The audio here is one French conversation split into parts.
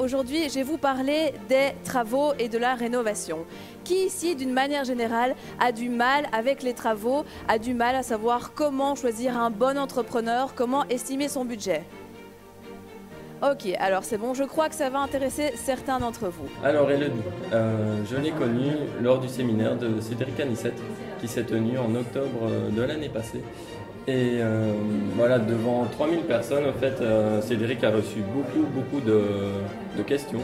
Aujourd'hui, je vais vous parler des travaux et de la rénovation. Qui ici, d'une manière générale, a du mal avec les travaux, a du mal à savoir comment choisir un bon entrepreneur, comment estimer son budget? Ok, alors c'est bon, je crois que ça va intéresser certains d'entre vous. Alors Elodie, euh, je l'ai connue lors du séminaire de Cédric Anissette qui s'est tenu en octobre de l'année passée. Et euh, voilà, devant 3000 personnes, en fait, euh, Cédric a reçu beaucoup, beaucoup de, questions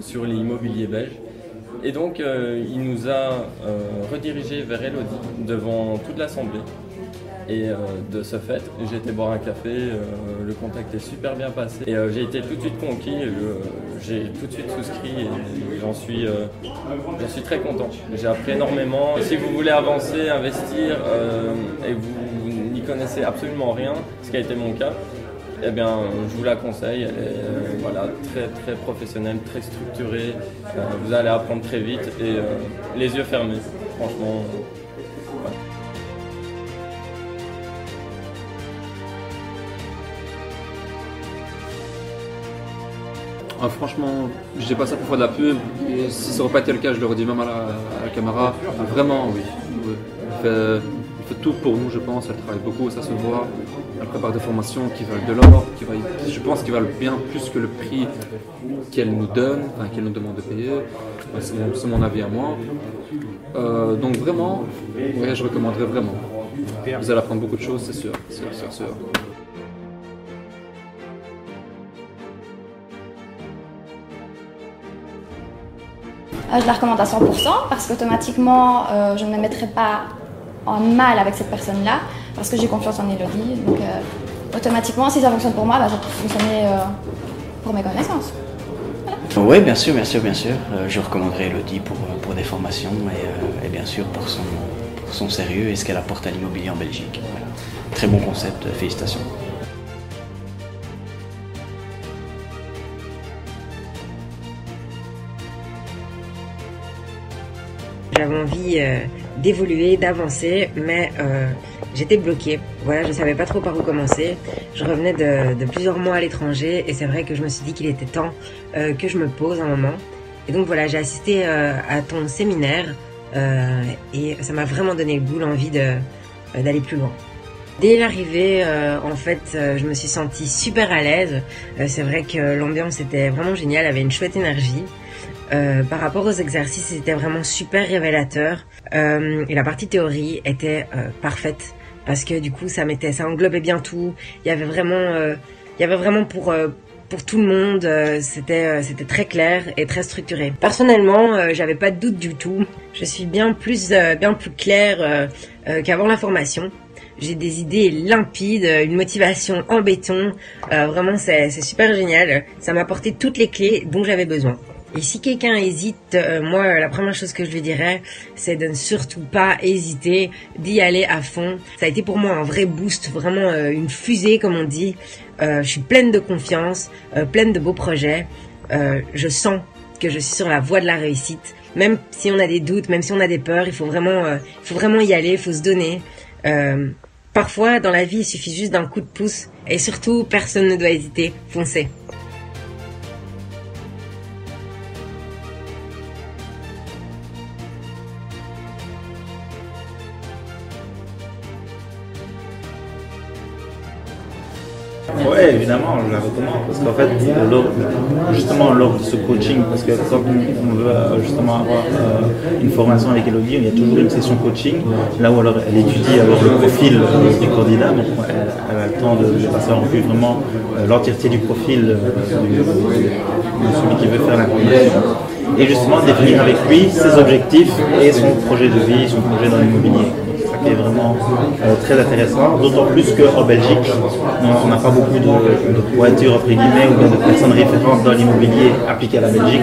sur l'immobilier belge. Et donc, euh, il nous a redirigé vers Elodie devant toute l'Assemblée. Et de ce fait, j'ai été boire un café, le contact est super bien passé. Et j'ai été tout de suite conquis, j'ai tout de suite souscrit et j'en suis, suis très content. J'ai appris énormément. Si vous voulez avancer, investir et vous connaissez absolument rien, ce qui a été mon cas, eh bien, je vous la conseille. Euh, voilà, très, très professionnelle, très structurée. Euh, vous allez apprendre très vite et euh, les yeux fermés. Franchement. Ah, franchement, je dis pas ça pour faire de la pub. Et si ça n'aurait pas été le cas, je le redis même à la, caméra. Vraiment, oui tout pour nous, je pense. Elle travaille beaucoup, ça se voit. Elle prépare des formations qui valent de l'or, qui je pense qu'ils valent bien plus que le prix qu'elle nous donne, enfin qu'elle nous demande de payer. C'est mon, avis à moi. Euh, donc vraiment, je recommanderais vraiment. Vous allez apprendre beaucoup de choses, c'est sûr, sûr, sûr, sûr. Euh, je la recommande à 100% parce qu'automatiquement, euh, je ne me mettrai pas en mal avec cette personne-là parce que j'ai confiance en Elodie. Donc euh, automatiquement, si ça fonctionne pour moi, bah, ça peut fonctionner euh, pour mes connaissances. Oui, bien sûr, bien sûr, bien sûr. Euh, je recommanderais Elodie pour, pour des formations et, bien sûr pour son, pour son sérieux et ce qu'elle apporte à l'immobilier en Belgique. Très bon concept, félicitations. J'avais envie euh, d'évoluer, d'avancer, mais euh, j'étais bloquée. Voilà, je savais pas trop par où commencer. Je revenais de, plusieurs mois à l'étranger et c'est vrai que je me suis dit qu'il était temps euh, que je me pose un moment. Et donc voilà, j'ai assisté à ton séminaire et ça m'a vraiment donné le goût, l'envie d'aller plus loin. Dès l'arrivée, en fait, je me suis sentie super à l'aise. c'est vrai que l'ambiance était vraiment géniale, avait une chouette énergie. Euh, par rapport aux exercices, c'était vraiment super révélateur. Euh, et la partie théorie était euh, parfaite parce que du coup, ça mettait, ça englobait bien tout. Il y avait vraiment, il y avait vraiment pour pour tout le monde, c'était c'était très clair et très structuré. Personnellement, j'avais pas de doute du tout. Je suis bien plus bien plus claire qu'avant la formation. J'ai des idées limpides, une motivation en béton. vraiment, c'est super génial. Ça m'a apporté toutes les clés dont j'avais besoin. Et si quelqu'un hésite, euh, moi, la première chose que je lui dirais, c'est de ne surtout pas hésiter, d'y aller à fond. Ça a été pour moi un vrai boost, vraiment euh, une fusée, comme on dit. Euh, je suis pleine de confiance, pleine de beaux projets. je sens que je suis sur la voie de la réussite. Même si on a des doutes, même si on a des peurs, il faut vraiment, il faut vraiment y aller, il faut se donner. parfois, dans la vie, il suffit juste d'un coup de pouce. Et surtout, personne ne doit hésiter. Foncez. Oui, évidemment, je la recommande parce qu'en fait, justement, lors de ce coaching, parce que quand on veut euh, justement avoir euh, une formation avec Elodie, il y a toujours une session coaching, là où alors elle étudie alors le profil euh, des candidats, donc elle, a le temps de, passer en revue vraiment l'entièreté du profil de, celui qui veut faire la formation, et justement définir avec lui ses objectifs et son projet de vie, son projet dans l'immobilier qui est vraiment euh, très intéressant, d'autant plus qu'en Belgique, on n'a pas beaucoup de, de voitures, entre guillemets, ou de personnes référentes dans l'immobilier appliqué à la Belgique.